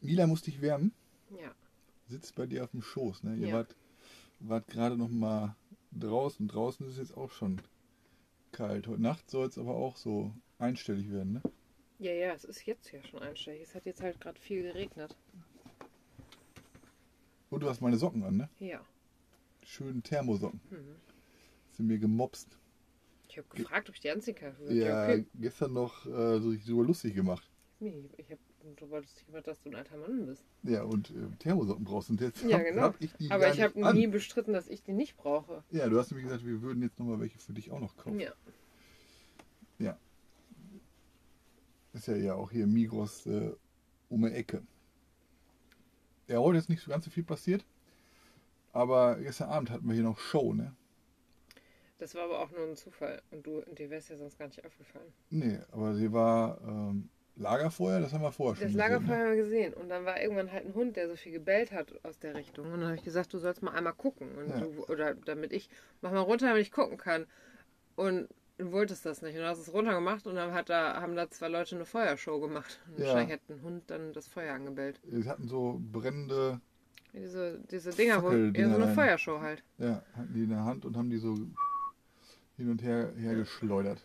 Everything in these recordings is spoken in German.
Mila musste dich wärmen. Ja. Sitzt bei dir auf dem Schoß. Ne? Ihr Ja. wart, wart gerade noch mal draußen. Draußen ist es jetzt auch schon kalt. Heute Nacht soll es aber auch so einstellig werden. Ne? Ja, ja, es ist jetzt ja schon einstellig. Es hat jetzt halt gerade viel geregnet. Und du hast meine Socken an, ne? Ja. Schönen Thermosocken. Mhm. Sind mir gemobst. Ich habe gefragt, ob ich die anziehen kann. Ich hab Ja, gesagt, ja, okay. gestern noch äh, so super lustig gemacht. Nee, ich habe wolltest nicht gemacht, dass du ein alter Mann bist. Ja, und äh, Thermosocken brauchst du. Und jetzt Ja, hab, genau. hab ich die Aber ich habe nie bestritten, dass ich die nicht brauche. Ja, du hast nämlich gesagt, wir würden jetzt nochmal welche für dich auch noch kaufen. Ja. Ist ja ja auch hier Migros äh, um die Ecke. Ja, heute ist nicht so ganz so viel passiert. Aber gestern Abend hatten wir hier noch Show, ne? Das war aber auch nur ein Zufall. Und du, dir wäre es ja sonst gar nicht aufgefallen. Nee, aber sie war ähm, Lagerfeuer, das haben wir vorher schon Das gesehen, Lagerfeuer ne? haben wir gesehen. Und dann war irgendwann halt ein Hund, der so viel gebellt hat aus der Richtung. Und dann habe ich gesagt, du sollst mal einmal gucken. Und Ja. du, oder damit ich, mach mal runter, damit ich gucken kann. Und du wolltest das nicht. Und du hast es runtergemacht und dann hat da, haben da zwei Leute eine Feuershow gemacht. Und Ja. wahrscheinlich hat ein Hund dann das Feuer angebellt. Sie hatten so brennende, Diese, diese Dinger, wo ja, so eine rein. Feuershow halt. ja, hatten die in der Hand und haben die so hin und her, her geschleudert.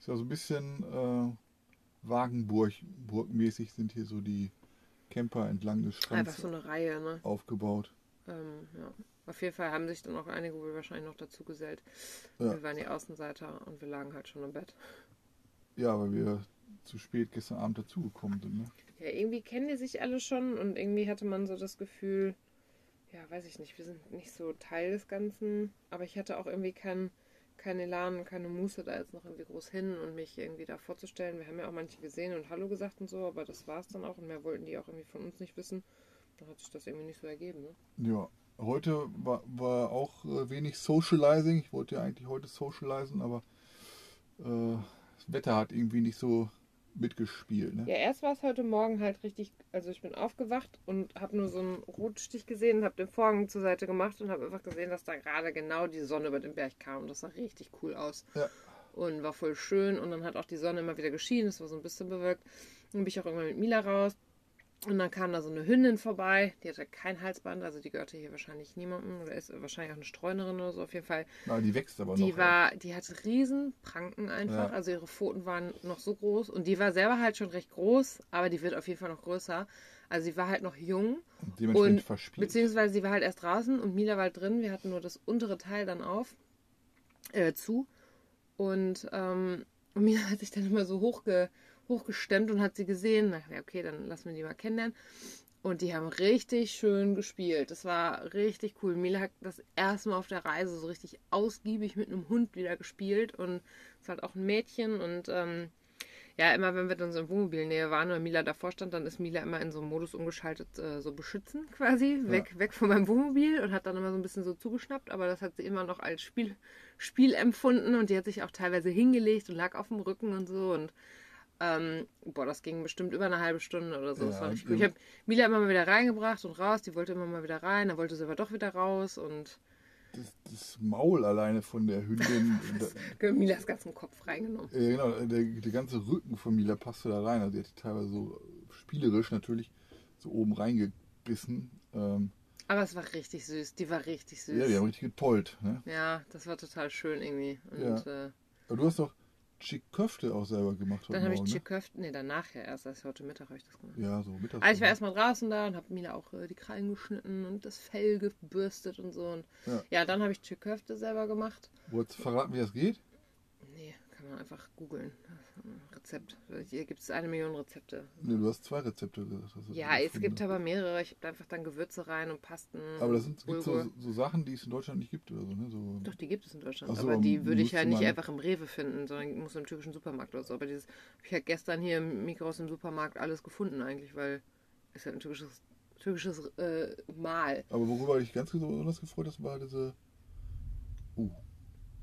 Ist ja so ein bisschen äh, Wagenburg-mäßig sind hier so die Camper entlang des Einfach Strands so eine Reihe, ne? aufgebaut. Ähm, ja. Auf jeden Fall haben sich dann auch einige wohl wahrscheinlich noch dazu gesellt. Ja. Wir waren die Außenseiter und wir lagen halt schon im Bett. Ja, weil wir zu spät gestern Abend dazugekommen sind. Ne? Ja, irgendwie kennen die sich alle schon und irgendwie hatte man so das Gefühl, ja, weiß ich nicht, wir sind nicht so Teil des Ganzen, aber ich hatte auch irgendwie kein, kein Elan, keine Muße da jetzt noch irgendwie groß hin und mich irgendwie da vorzustellen. Wir haben ja auch manche gesehen und Hallo gesagt und so, aber das war es dann auch und mehr wollten die auch irgendwie von uns nicht wissen. Dann hat sich das irgendwie nicht so ergeben, ne? Ja, heute war, war auch äh, wenig Socializing. Ich wollte ja eigentlich heute socialisen, aber äh, das Wetter hat irgendwie nicht so mitgespielt. Ne? Ja, erst war es heute Morgen halt richtig, also ich bin aufgewacht und habe nur so einen Rotstich gesehen, habe den Vorhang zur Seite gemacht und habe einfach gesehen, dass da gerade genau die Sonne über den Berg kam und das sah richtig cool aus. Ja. Und war voll schön und dann hat auch die Sonne immer wieder geschienen, es war so ein bisschen bewölkt. Dann bin ich auch irgendwann mit Mila raus und dann kam da so eine Hündin vorbei, die hatte kein Halsband, also die gehörte hier wahrscheinlich niemandem oder ist wahrscheinlich auch eine Streunerin oder so, auf jeden Fall Na, die wächst aber die noch. war, die hatte riesen Pranken einfach. Ja. Also ihre Pfoten waren noch so groß und die war selber halt schon recht groß, aber die wird auf jeden Fall noch größer. Also sie war halt noch jung, ja. Dementsprechend und- verspielt. beziehungsweise sie war halt erst draußen und Mila war halt drin. Wir hatten nur das untere Teil dann auf, äh, zu. Und ähm, Mila hat sich dann immer so hochge, hochgestemmt und hat sie gesehen. Na ja, okay, dann lassen wir die mal kennenlernen. Und die haben richtig schön gespielt. Das war richtig cool. Mila hat das erste Mal auf der Reise so richtig ausgiebig mit einem Hund wieder gespielt. Und es ist halt auch ein Mädchen. Und ähm, ja, immer wenn wir dann so in Wohnmobilnähe waren oder Mila davor stand, dann ist Mila immer in so einen Modus umgeschaltet, äh, so beschützen quasi, weg, weg von meinem Wohnmobil und hat dann immer so ein bisschen so zugeschnappt, aber das hat sie immer noch als Spiel, Spiel empfunden und die hat sich auch teilweise hingelegt und lag auf dem Rücken und so und ähm, boah, das ging bestimmt über eine halbe Stunde oder so. das Ja. Ich habe Mila immer mal wieder reingebracht und raus, die wollte immer mal wieder rein, dann wollte sie aber doch wieder raus und das, das Maul alleine von der Hündin. da, Milas ganzen Kopf reingenommen. ja, genau, der, der ganze Rücken von Mila passte da rein. Also die hat die teilweise so spielerisch natürlich so oben reingebissen. Ähm, Aber es war richtig süß, die war richtig süß. ja, die haben richtig getollt. Ne? Ja, das war total schön irgendwie. Und Ja. äh, Aber du hast doch Chick-Köfte auch selber gemacht heute dann habe ich Morgen, ne? Chiköfte, nee, danach ja erst, als heute Mittag habe ich das gemacht. Ja, so mittags. Also ich war erstmal draußen da und habe Mila auch äh, die Krallen geschnitten und das Fell gebürstet und so. Und Ja. ja. dann habe ich Chiköfte selber gemacht. Wolltest du verraten, wie das geht? Nee, kann man einfach googeln. Rezept. Hier gibt es eine Million Rezepte. Ne, du hast zwei Rezepte gesagt. du Ja, es gibt aber mehrere. Ich habe einfach dann Gewürze rein und Pasten. Aber das sind so, so Sachen, die es in Deutschland nicht gibt oder so, ne? So, Doch, die gibt es in Deutschland. So, aber die würde ich halt nicht einfach im Rewe finden, sondern muss im typischen Supermarkt oder so. Aber dieses habe ich halt gestern hier im Mikros im Supermarkt alles gefunden eigentlich, weil ist ja ein typisches, typisches äh, Mahl. Aber worüber ich ganz besonders gefreut habe, war diese. Uh,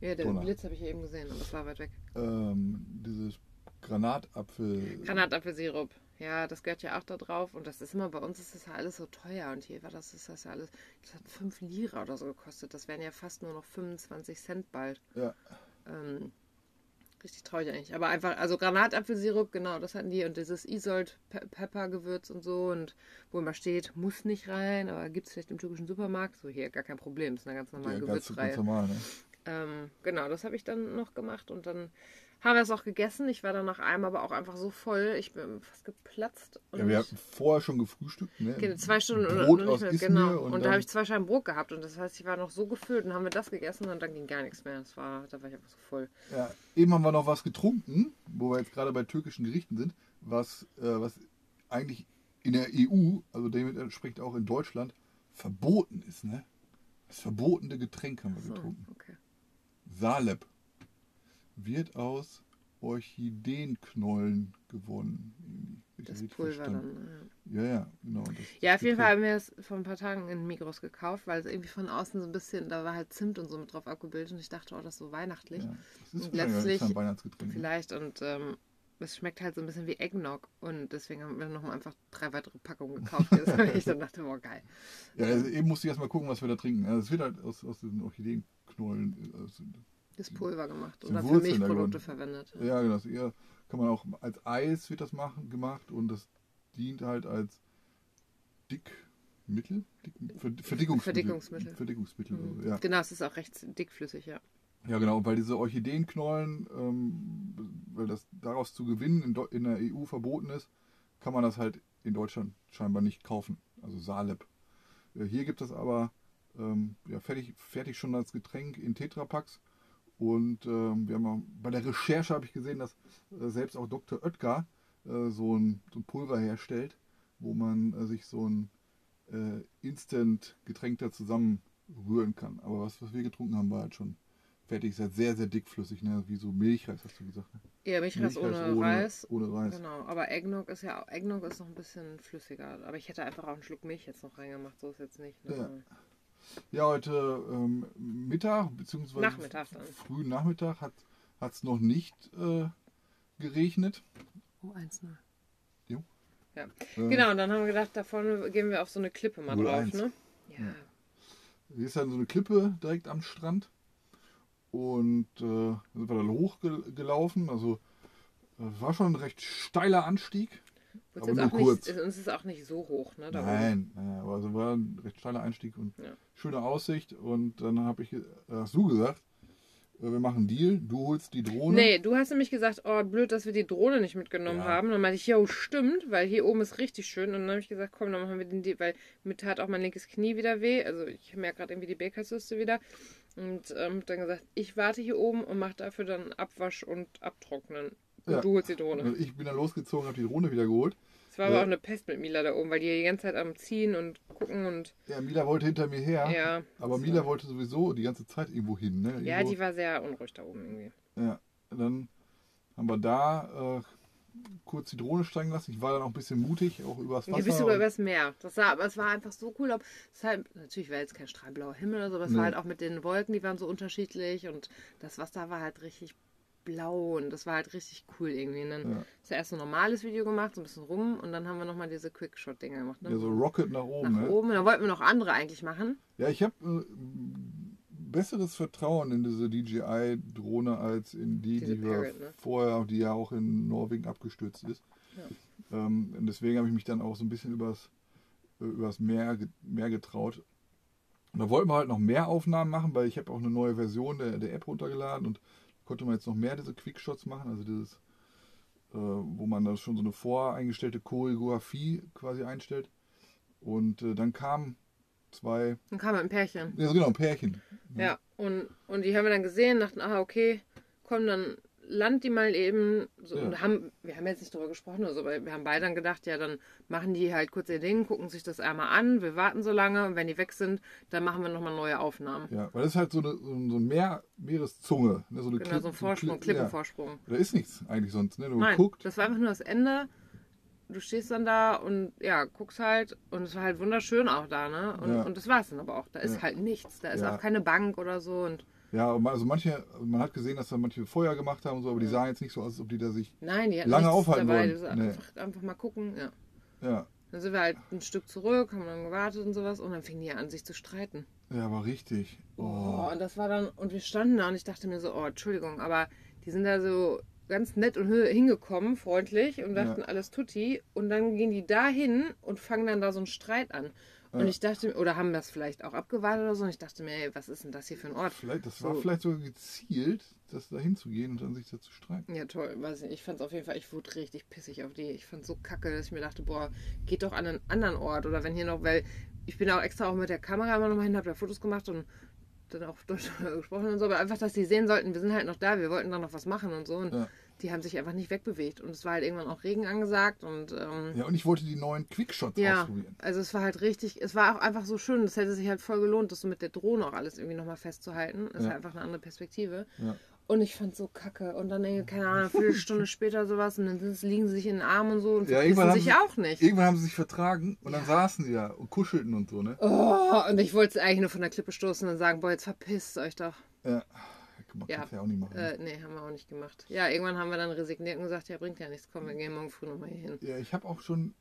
Ja, der Donner. Blitz habe ich eben gesehen, aber es war weit weg. Ähm, dieses Granatapfel. Granatapfelsirup. Ja, das gehört ja auch da drauf. Und das ist immer, bei uns ist das ja alles so teuer. Und hier war das, ist das ja alles, das hat 5 Lira oder so gekostet. Das wären ja fast nur noch 25 Cent bald. Ja, Ähm, richtig traurig eigentlich. Aber einfach, also Granatapfelsirup, genau, das hatten die und dieses Isold Pe Peppergewürz und so und wo immer steht, muss nicht rein, aber gibt es vielleicht im türkischen Supermarkt. So hier, gar kein Problem, ist eine ganz normale Ja, Gewürzreihe. ganz normal, ne? Ähm, genau, das habe ich dann noch gemacht und dann haben wir es auch gegessen. Ich war dann nach einem aber auch einfach so voll, ich bin fast geplatzt. Und Ja, wir hatten vorher schon gefrühstückt, ne? Okay, zwei Stunden Brot noch aus nicht mehr, genau. und Und, da habe ich zwei Scheiben Brot gehabt und das heißt, ich war noch so gefüllt und haben wir das gegessen und dann ging gar nichts mehr. Das war, da war ich einfach so voll. Ja, eben haben wir noch was getrunken, wo wir jetzt gerade bei türkischen Gerichten sind, was, äh, was eigentlich in der EU, also dementsprechend auch in Deutschland, verboten ist. Ne? Das verbotene Getränk haben wir So, getrunken. okay. Salep wird aus Orchideenknollen gewonnen. Das Pulver dann. Ja, ja, genau. Das, Ja, auf jeden. Fall haben wir es vor ein paar Tagen in Migros gekauft, weil es irgendwie von außen so ein bisschen, da war halt Zimt und so mit drauf abgebildet und ich dachte, oh, das ist so weihnachtlich. Ja, das ist Und letztlich ein Weihnachtsgetränk. ne? Vielleicht und ähm, es schmeckt halt so ein bisschen wie Eggnog und deswegen haben wir noch mal einfach drei weitere Packungen gekauft. Jetzt, weil ich dann dachte, boah, geil. Ja, also eben musste ich erstmal gucken, was wir da trinken. Also es wird halt aus, aus diesen Orchideenknollen. Äh, Aus, Das Pulver gemacht oder für Wurzeln Milchprodukte verwendet. ja, genau. Das eher, kann man auch als Eis wird das machen, gemacht und das dient halt als Dickmittel, Dick, Ver- Verdickungsmittel. Verdickungsmittel. Verdickungsmittel, Mhm. also, ja. Genau, es ist auch recht dickflüssig, ja. Ja, genau, und weil diese Orchideenknollen, ähm, weil das daraus zu gewinnen in, in der EU verboten ist, kann man das halt in Deutschland scheinbar nicht kaufen. Also Salep. Äh, Hier gibt es aber ähm, ja, fertig, fertig schon als Getränk in Tetrapacks. Und ähm, wir haben bei der Recherche habe ich gesehen, dass äh, selbst auch Dr. Oetker äh, so, ein, so ein Pulver herstellt, wo man äh, sich so ein äh, Instant-Getränk da zusammenrühren kann. Aber was, was wir getrunken haben, war halt schon fertig. Ist halt sehr, sehr dickflüssig, ne? wie so Milchreis, hast du gesagt. Ne? Ja, Milchreis ohne, ohne Reis. Ohne Reis. Genau, aber Eggnog ist ja Eggnog ist noch ein bisschen flüssiger. Aber ich hätte einfach auch einen Schluck Milch jetzt noch reingemacht, so ist jetzt nicht. Ne? Ja. Ja, heute ähm, Mittag, beziehungsweise Nachmittag dann. frühen Nachmittag hat es noch nicht äh, geregnet. Oh, 1-0. Jo. Ja. Äh, Genau, und dann haben wir gedacht, da vorne gehen wir auf so eine Klippe mal 0-1. drauf, ne? Ja. Hier ist dann so eine Klippe direkt am Strand. Und äh, dann sind wir dann hochgelaufen. Also äh, war schon ein recht steiler Anstieg. Gut, Aber jetzt nur kurz. Nicht, uns ist auch nicht so hoch, ne? Nein, nein, aber es war ein recht steiler Einstieg und Ja. schöne Aussicht. Und dann habe ich, ge- hast du gesagt, äh, wir machen einen Deal, du holst die Drohne. Nee, du hast nämlich gesagt, oh, blöd, dass wir die Drohne nicht mitgenommen Ja. haben. Dann meinte ich, jo, stimmt, weil hier oben ist richtig schön. Und dann habe ich gesagt, komm, dann machen wir den Deal, weil mir tat auch mein linkes Knie wieder weh. Also ich merke gerade irgendwie die Bakerzyste wieder. Und ähm, dann gesagt, ich warte hier oben und mache dafür dann Abwasch und Abtrocknen. Und Ja. du holst die Drohne. Also ich bin dann losgezogen, habe die Drohne wieder geholt. Es war aber Ja. auch eine Pest mit Mila da oben, weil die die ganze Zeit am Ziehen und gucken und Ja, Mila wollte hinter mir her. ja. Aber. Mila wollte sowieso die ganze Zeit irgendwo hin. Ne? Ja, Irgendwo- die war sehr unruhig da oben irgendwie. Ja, dann haben wir da äh, kurz die Drohne steigen lassen. Ich war dann auch ein bisschen mutig, auch übers Wasser. Ja, bist sogar übers Meer. Das sah, aber es war einfach so cool. Es halt, natürlich war jetzt kein strahlblauer Himmel oder so, aber es Nee. war halt auch mit den Wolken, die waren so unterschiedlich und das Wasser war halt richtig blau und das war halt richtig cool irgendwie. Und dann Ja. ist ja erst so ein normales Video gemacht, so ein bisschen rum und dann haben wir nochmal diese Quickshot-Dinger gemacht. Ne? ja, so Rocket nach oben. Nach ne? oben. Und dann wollten wir noch andere eigentlich machen. Ja, ich habe äh, besseres Vertrauen in diese DJI-Drohne als in die, Diese die wir Parrot, ne? vorher, die ja auch in Norwegen abgestürzt ist. Ähm, und deswegen habe ich mich dann auch so ein bisschen übers, äh, übers Meer, Meer getraut. Und da wollten wir halt noch mehr Aufnahmen machen, weil ich habe auch eine neue Version der, der App runtergeladen und konnte man jetzt noch mehr diese Quickshots machen, also dieses, äh, wo man dann schon so eine voreingestellte Choreografie quasi einstellt. Und äh, dann kamen zwei, Dann kam ein Pärchen. ja genau, ein Pärchen. Ja, und, und die haben wir dann gesehen, dachten, ah, okay, komm, dann land die mal eben. So, Ja. und haben, wir haben jetzt nicht drüber gesprochen oder so, aber wir haben beide dann gedacht, ja, dann machen die halt kurz ihr Ding, gucken sich das einmal an, wir warten so lange und wenn die weg sind, dann machen wir nochmal neue Aufnahmen. Ja, weil das ist halt so, eine, so Meer, Meereszunge. Ne? So eine Genau, Klipp- so ein Vorsprung, Klipp- Klippenvorsprung. Ja. Da ist nichts eigentlich sonst. Ne? Du Nein, guckst. das war einfach nur das Ende. Du stehst dann da und ja, guckst halt und es war halt wunderschön auch da, ne? Und, Ja. und das war es dann aber auch. Da ist halt nichts. Da ist auch keine Bank oder so und Ja, also manche, man hat gesehen, dass da manche Feuer gemacht haben und so, aber die sahen jetzt nicht so aus, als ob die da sich. nein, die Lange aufhalten dabei. wollen. War Nee. einfach, einfach mal gucken, ja. Ja, Dann sind wir halt ein Stück zurück, haben dann gewartet und sowas und dann fingen die an, sich zu streiten. ja, war richtig. Oh. Oh. und das war dann, und wir standen da und ich dachte mir so, oh, Entschuldigung, aber Die sind da so ganz nett und hingekommen, freundlich und dachten Ja. alles tutti. Und dann gehen die da hin und fangen dann da so einen Streit an. Und ich dachte, oder haben das vielleicht auch abgewartet oder so. Und ich dachte mir, ey, was ist denn das hier für ein Ort? Vielleicht, das war So. vielleicht sogar gezielt, das da hinzugehen und dann sich da zu streiten. Ja, toll. Weiß nicht. Ich fand es auf jeden Fall, ich wurde richtig pissig auf die. Ich fand so kacke, dass ich mir dachte, boah, geht doch an einen anderen Ort. Oder wenn hier noch, weil ich bin auch extra auch mit der Kamera immer noch mal hin, hab da Fotos gemacht und dann auch Deutsch gesprochen und so. Aber einfach, dass die sehen sollten, wir sind halt noch da, wir wollten da noch was machen und so. Und Ja. Die haben sich einfach nicht wegbewegt. Und es war halt irgendwann auch Regen angesagt und ähm, Ja, und ich wollte die neuen Quickshots ja, ausprobieren. also es war halt richtig, es war auch einfach so schön, es hätte sich halt voll gelohnt, das so mit der Drohne auch alles irgendwie nochmal festzuhalten. Das ist Ja. halt einfach eine andere Perspektive. Ja. Und ich fand so kacke. Und dann, irgendwie, keine Ahnung, eine Viertelstunde später sowas und dann liegen sie sich in den Arm und so und Ja, irgendwann haben sich sie- auch nicht. Irgendwann haben sie sich vertragen und dann Ja. saßen die da und kuschelten und so, ne? Oh, und ich wollte es eigentlich nur von der Klippe stoßen und sagen, boah, jetzt verpisst euch doch. Ja. Man Ja. ja auch nicht machen. Äh, nee, haben wir auch nicht gemacht. Ja, irgendwann haben wir dann resigniert und gesagt, ja, bringt ja nichts, komm, wir gehen morgen früh nochmal hier hin. Ja, ich habe auch schon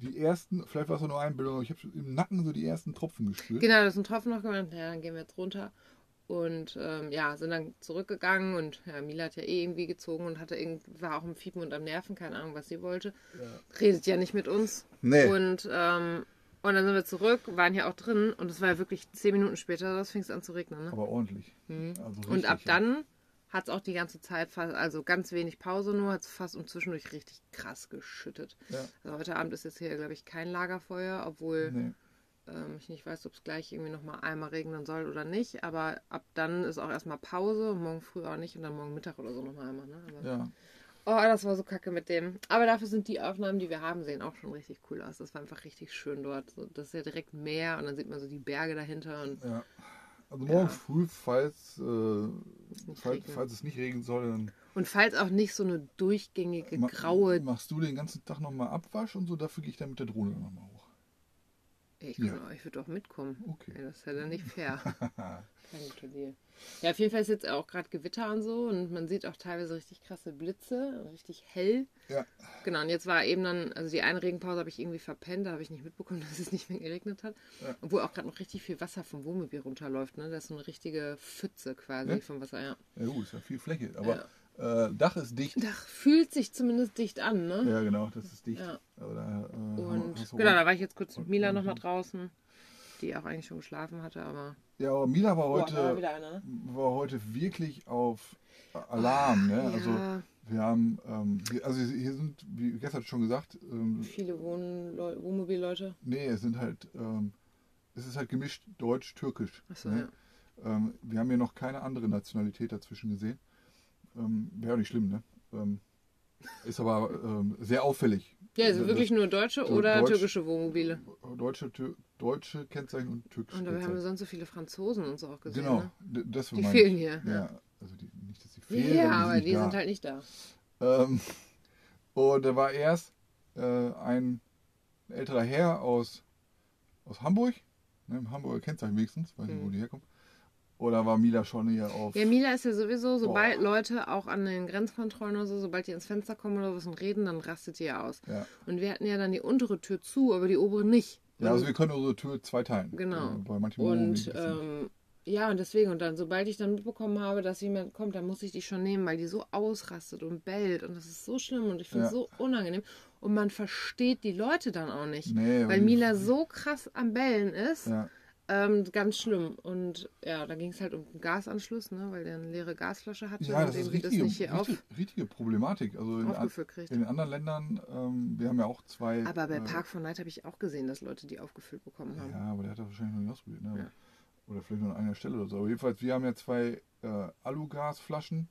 die ersten, vielleicht war es auch nur Einbildung, aber ich habe im Nacken so die ersten Tropfen gespürt. Genau, das ein Tropfen noch gemacht. Ja, dann gehen wir jetzt runter. Und ähm, ja, sind dann zurückgegangen und ja, Mila hat ja eh irgendwie gezogen und hatte irgend, war auch im Fiepen und am Nerven, keine Ahnung, was sie wollte. Redet ja nicht mit uns. Nee. Und, ähm, und dann sind wir zurück, waren hier auch drin und es war ja wirklich zehn Minuten später, das fing es an zu regnen. Ne? Aber ordentlich. Also Mhm. und richtig, ab ja. dann hat es auch die ganze Zeit, fast, also ganz wenig Pause nur, hat es fast und zwischendurch richtig krass geschüttet. Ja. Also heute Abend ist jetzt hier, glaube ich, kein Lagerfeuer, obwohl Nee. ähm, ich nicht weiß, ob es gleich irgendwie nochmal einmal regnen soll oder nicht. Aber ab dann ist auch erstmal Pause und morgen früh auch nicht und dann morgen Mittag oder so nochmal einmal. Ne? Ja. Oh, das war so kacke mit dem. Aber dafür sind die Aufnahmen, die wir haben, sehen auch schon richtig cool aus. Das war einfach richtig schön dort. So, das ist ja direkt Meer und dann sieht man so die Berge dahinter. Und ja. Also morgen Ja. früh, falls, äh, falls, falls es nicht regnen soll, dann Und falls auch nicht so eine durchgängige ma- graue. machst du den ganzen Tag nochmal Abwasch und so, dafür gehe ich dann mit der Drohne nochmal hoch. Ich, Ja. auch- ich würde auch mitkommen. Okay. Ja, das ist ja dann nicht fair. Kein guter Deal. Ja, auf jeden Fall ist jetzt auch gerade Gewitter und so und man sieht auch teilweise richtig krasse Blitze, richtig hell. Ja. Genau, und jetzt war eben dann, also die eine Regenpause habe ich irgendwie verpennt, da habe ich nicht mitbekommen, dass es nicht mehr geregnet hat. Ja. Obwohl auch gerade noch richtig viel Wasser vom Wohnmobil runterläuft, ne? Das ist so eine richtige Pfütze quasi Ja? vom Wasser, ja. Ja gut, ist ja viel Fläche. Aber äh, Dach ist dicht. Dach fühlt sich zumindest dicht an, ne? Ja, genau, das ist dicht. Ja. Da, äh, Und genau, da war ich jetzt kurz mit Mila nochmal draußen, die auch eigentlich schon geschlafen hatte, aber. Ja, aber Mila war war heute, einer, ne? war heute wirklich auf Alarm. Ne? Also ja, wir haben, ähm, also hier sind, wie gestern schon gesagt, ähm, viele Wohn Wohnmobilleute. nee, es sind halt, ähm, es ist halt gemischt deutsch-türkisch. Achso, ne? ja. ähm, wir haben hier noch keine andere Nationalität dazwischen gesehen. Ähm, Wäre auch nicht schlimm, ne? Ähm, ist aber ähm, sehr auffällig. Ja, also wirklich nur deutsche oder Deutsch- türkische Wohnmobile. Deutsche, Tür, deutsche Kennzeichen und türkische Und dabei haben wir sonst so viele Franzosen und so auch gesehen. Genau, Ne? das Die fehlen hier. Ja, Ja, also die, nicht, dass sie ja, fehlen, sondern aber die da. sind halt nicht da. Ähm, und da war erst äh, ein älterer Herr aus, aus Hamburg, ne, Hamburger Kennzeichen wenigstens, weiß nicht, wo Mhm. die herkommen. Oder war Mila schon hier auf. Ja, Mila ist ja sowieso, sobald Boah. Leute auch an den Grenzkontrollen oder so, sobald die ins Fenster kommen oder was und reden, dann rastet die ja aus. ja. Und wir hatten ja dann die untere Tür zu, aber die obere nicht. ja, also wir können unsere Tür zwei teilen. Genau. Äh, Bei manchen Und ähm, ja, und deswegen, und dann, sobald ich dann mitbekommen habe, dass jemand kommt, dann muss ich die schon nehmen, weil die so ausrastet und bellt. Und das ist so schlimm und ich finde es Ja. so unangenehm. Und man versteht die Leute dann auch nicht. Nee, weil weil- Mila so krass am Bellen ist. ja. Ähm, ganz schlimm. Und ja, da ging es halt um den Gasanschluss, ne, weil der eine leere Gasflasche hatte ja, das ist irgendwie das richtige, nicht hier auf, richtige, richtige Problematik. Also in, an- in den anderen Ländern, ähm, wir haben ja auch zwei. Aber bei äh, Park von Night habe ich auch gesehen, dass Leute die aufgefüllt bekommen haben. Ja, aber der hat das wahrscheinlich noch nicht ausprobiert. Ne? Ja. Oder vielleicht nur an einer Stelle oder so. Aber jedenfalls, wir haben ja zwei äh, Alugasflaschen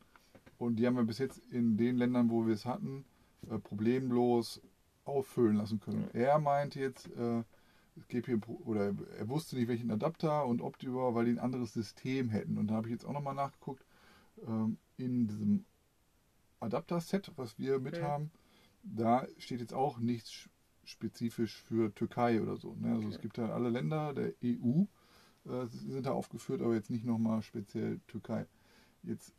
und die haben wir bis jetzt in den Ländern, wo wir es hatten, äh, problemlos auffüllen lassen können. Er meinte jetzt, äh, es gäbe hier, oder er wusste nicht, welchen Adapter und über, weil die ein anderes System hätten. Und da habe ich jetzt auch nochmal nachgeguckt, ähm, in diesem Adapter-Set, was wir mit Ja. haben, da steht jetzt auch nichts sch- spezifisch für Türkei oder so. Ne? Also es Okay. gibt halt alle Länder der EU, äh, sind da aufgeführt, aber jetzt nicht nochmal speziell Türkei. Jetzt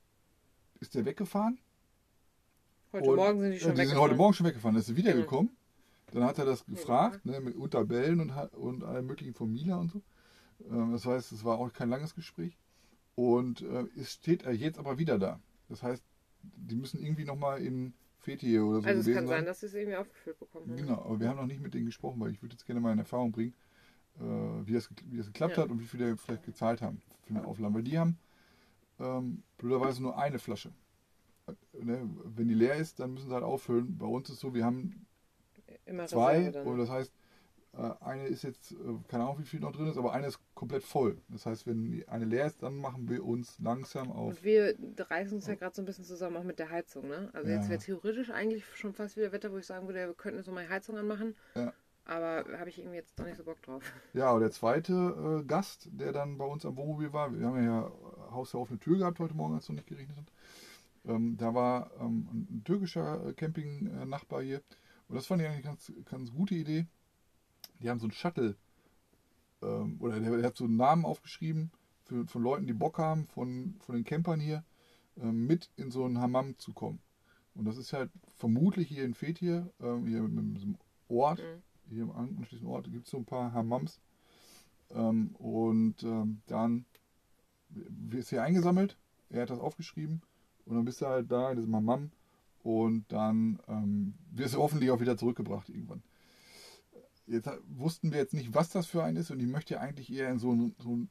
ist der weggefahren. Heute Morgen sind die schon die sind weggefahren. heute Morgen schon weggefahren. Dann ist er wiedergekommen. Dann hat er das gefragt, ne, mit Unterbellen und, und allem möglichen von Mila und so. Ähm, das heißt, es war auch kein langes Gespräch. Und äh, es steht er jetzt aber wieder da. Das heißt, die müssen irgendwie nochmal in Fethiye oder so Also es kann sein, sein. dass sie es irgendwie aufgefüllt bekommen haben. Genau, aber wir haben noch nicht mit denen gesprochen, weil ich würde jetzt gerne mal in Erfahrung bringen, äh, wie, das, wie das geklappt Ja. hat und wie viel die vielleicht gezahlt haben für eine Auflage. Weil die haben ähm, blöderweise nur eine Flasche. Äh, Ne? Wenn die leer ist, dann müssen sie halt auffüllen. Bei uns ist so, wir haben Immer zwei und das heißt, äh, eine ist jetzt, äh, keine Ahnung, wie viel noch drin ist, aber eine ist komplett voll. Das heißt, wenn eine leer ist, dann machen wir uns langsam auf. Und wir reißen uns ja gerade so ein bisschen zusammen, auch mit der Heizung, ne? Also Ja. jetzt wäre theoretisch eigentlich schon fast wieder Wetter, wo ich sagen würde, wir könnten jetzt noch mal die Heizung anmachen. Ja. Aber habe ich irgendwie jetzt doch nicht so Bock drauf. Ja, aber der zweite äh, Gast, der dann bei uns am Wohnmobil war, wir haben ja äh, Haus der offene Tür gehabt heute Morgen, als es noch nicht geregnet hat. Ähm, da war ähm, ein, türkischer Camping-Nachbar hier. Und das fand ich eigentlich eine ganz, ganz gute Idee. Die haben so einen Shuttle, ähm, oder der, der hat so einen Namen aufgeschrieben für, von Leuten, die Bock haben, von, von den Campern hier, ähm, mit in so einen Hammam zu kommen. Und das ist halt vermutlich hier in Fethiye, ähm, hier mit, diesem Ort, Mhm. hier im anschließenden Ort gibt es so ein paar Hammams. Ähm, und ähm, dann du hier eingesammelt, er hat das aufgeschrieben und dann bist du halt da in diesem Hammam und dann ähm, wirst du hoffentlich auch wieder zurückgebracht irgendwann. Jetzt wussten wir jetzt nicht, was das für ein ist und ich möchte eigentlich eher in so ein, so ein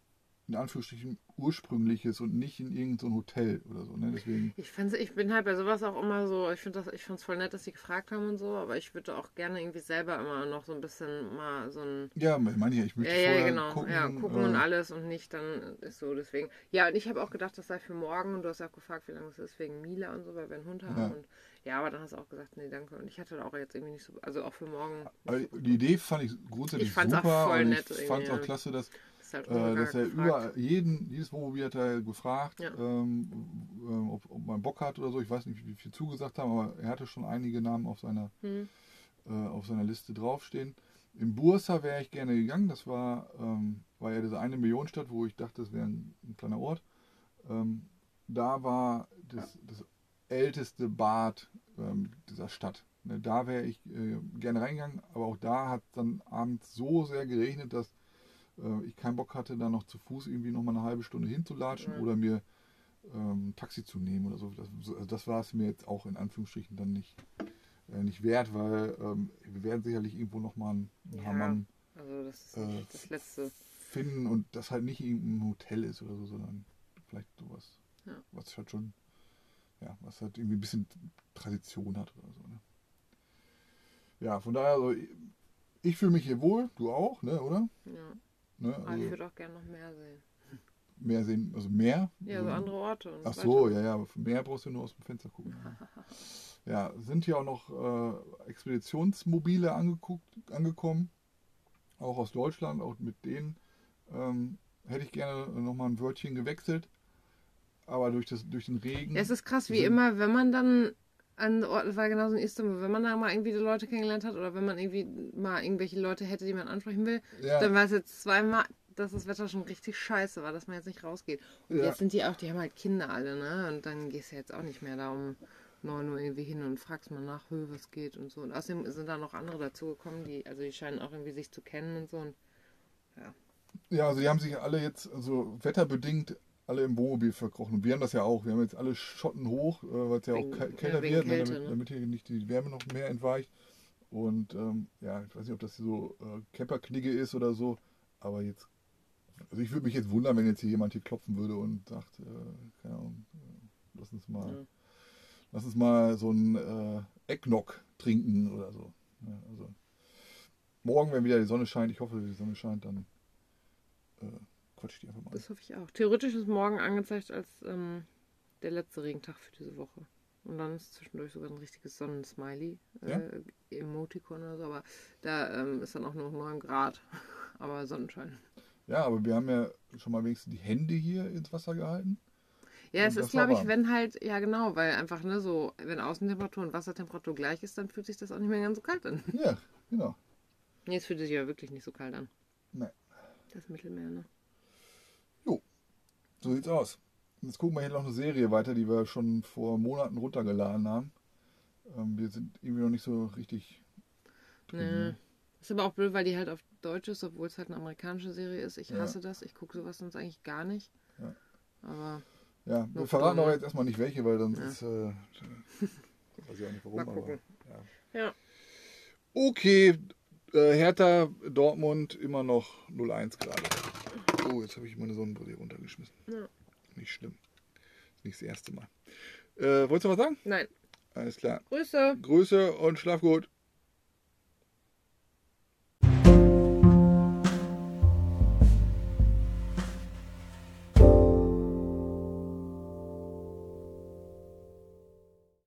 in Anführungsstrichen ursprüngliches und nicht in irgendein Hotel oder so. Ne? Deswegen, Ich, ich bin halt bei sowas auch immer so, ich finde das, ich find's voll nett, dass sie gefragt haben und so, aber ich würde auch gerne irgendwie selber immer noch so ein bisschen mal so ein ja, meine ich ja, ich möchte Ja, ja, genau. gucken. ja, gucken und äh, alles und nicht dann ist so. Deswegen. Ja, und ich habe auch gedacht, das sei für morgen und du hast ja auch gefragt, wie lange es ist wegen Mila und so, weil wir einen Hund haben. Ja. Und ja, aber dann hast du auch gesagt, nee, danke. Und ich hatte auch jetzt irgendwie nicht so, also auch für morgen. So die Idee fand ich grundsätzlich Ich fand's auch super voll und nett ich fand es auch klasse, dass, ist halt äh, dass er gefragt. über jeden, jedes Wohnmobil hat er gefragt, Ja. ähm, ähm, ob, ob man Bock hat oder so. Ich weiß nicht, wie viel zugesagt haben, aber er hatte schon einige Namen auf seiner, Hm. äh, auf seiner Liste draufstehen. In Bursa wäre ich gerne gegangen. Das war, ähm, war ja diese eine Millionenstadt, wo ich dachte, das wäre ein, ein kleiner Ort. Ähm, da war das, das älteste Bad ähm, dieser Stadt. Ne, Da wäre ich äh, gerne reingegangen, aber auch da hat dann abends so sehr geregnet, dass äh, ich keinen Bock hatte, da noch zu Fuß irgendwie noch mal eine halbe Stunde hinzulatschen Ja. oder mir ähm, ein Taxi zu nehmen oder so. Das, so- also das war es mir jetzt auch in Anführungsstrichen dann nicht, äh, nicht wert, weil ähm, wir werden sicherlich irgendwo noch mal einen, Ja. Hammam Also das ist äh, das letzte. finden und das halt nicht irgendein Hotel ist oder so, sondern vielleicht sowas, Ja. was halt schon, ja, was halt irgendwie ein bisschen Tradition hat oder so. Ne? Ja, von daher, also, ich fühle mich hier wohl, du auch, ne, oder? Ja. Ne, ich also würde auch gerne noch mehr sehen. mehr sehen, also mehr. Ja, so andere Orte. Und Ach so ja, ja, aber mehr brauchst du nur aus dem Fenster gucken. Ja, sind hier auch noch äh, Expeditionsmobile angeguckt, angekommen, auch aus Deutschland, auch mit denen ähm, hätte ich gerne nochmal ein Wörtchen gewechselt, aber durch, das, durch den Regen. Es ist krass, wie immer, wenn man dann an Orten, war genauso in Istanbul, wenn man da mal irgendwie die Leute kennengelernt hat oder wenn man irgendwie mal irgendwelche Leute hätte, die man ansprechen will, ja, dann war es jetzt zweimal, dass das Wetter schon richtig scheiße war, dass man jetzt nicht rausgeht. Und Ja. jetzt sind die auch, die haben halt Kinder alle, ne? Und dann gehst du jetzt auch nicht mehr da um 9 Uhr irgendwie hin und fragst mal nach, was geht und so. Und außerdem sind da noch andere dazugekommen, die, also die scheinen auch irgendwie sich zu kennen und so. Und ja, also die haben sich alle jetzt, also wetterbedingt, alle im Wohnmobil verkrochen. Und wir haben das ja auch. Wir haben jetzt alle Schotten hoch, äh, weil es ja auch kälter wird, ne, Kälte, damit, ne? damit hier nicht die Wärme noch mehr entweicht. Und ähm, ja, ich weiß nicht, ob das so äh, Camperknigge ist oder so, aber jetzt, also ich würde mich jetzt wundern, wenn jetzt hier jemand hier klopfen würde und sagt, äh, keine Ahnung, äh, lass uns mal, Ja. lass uns mal so ein äh, Eggnog trinken oder so. Ja, also morgen, wenn wieder die Sonne scheint, ich hoffe, die Sonne scheint, dann äh, quatsch die einfach mal. das hoffe ich auch. Theoretisch ist morgen angezeigt als ähm, der letzte Regentag für diese Woche. Und dann ist zwischendurch sogar ein richtiges Sonnensmiley, Ja? äh, Emoticon oder so, aber da ähm, ist dann auch nur 9 Grad. Aber Sonnenschein. Ja, aber wir haben ja schon mal wenigstens die Hände hier ins Wasser gehalten. Ja, es ist, glaube ich, wenn halt, ja genau, weil einfach, ne, so, wenn Außentemperatur und Wassertemperatur gleich ist, dann fühlt sich das auch nicht mehr ganz so kalt an. Ja, genau. Nee, es fühlt sich ja wirklich nicht so kalt an. Nee. Das Mittelmeer, ne? So sieht's aus. Jetzt gucken wir hier noch eine Serie weiter, die wir schon vor Monaten runtergeladen haben. Ähm, wir sind irgendwie noch nicht so richtig drin. Nee. ne? Ist aber auch blöd, weil die halt auf Deutsch ist, obwohl es halt eine amerikanische Serie ist. Ich Ja. hasse das. Ich gucke sowas sonst eigentlich gar nicht. Ja. Aber Ja, wir verraten aber jetzt erstmal nicht welche, weil sonst Ja. ist. Äh, weiß ich auch nicht warum. Mal aber, ja. Ja. Okay, äh, Hertha, Dortmund immer noch 0-1 gerade. Oh, jetzt habe ich meine Sonnenbrille runtergeschmissen. Ja. Nicht schlimm. Ist nicht das erste Mal. Äh, wolltest du was sagen? Nein. Alles klar. Grüße. Grüße und schlaf gut.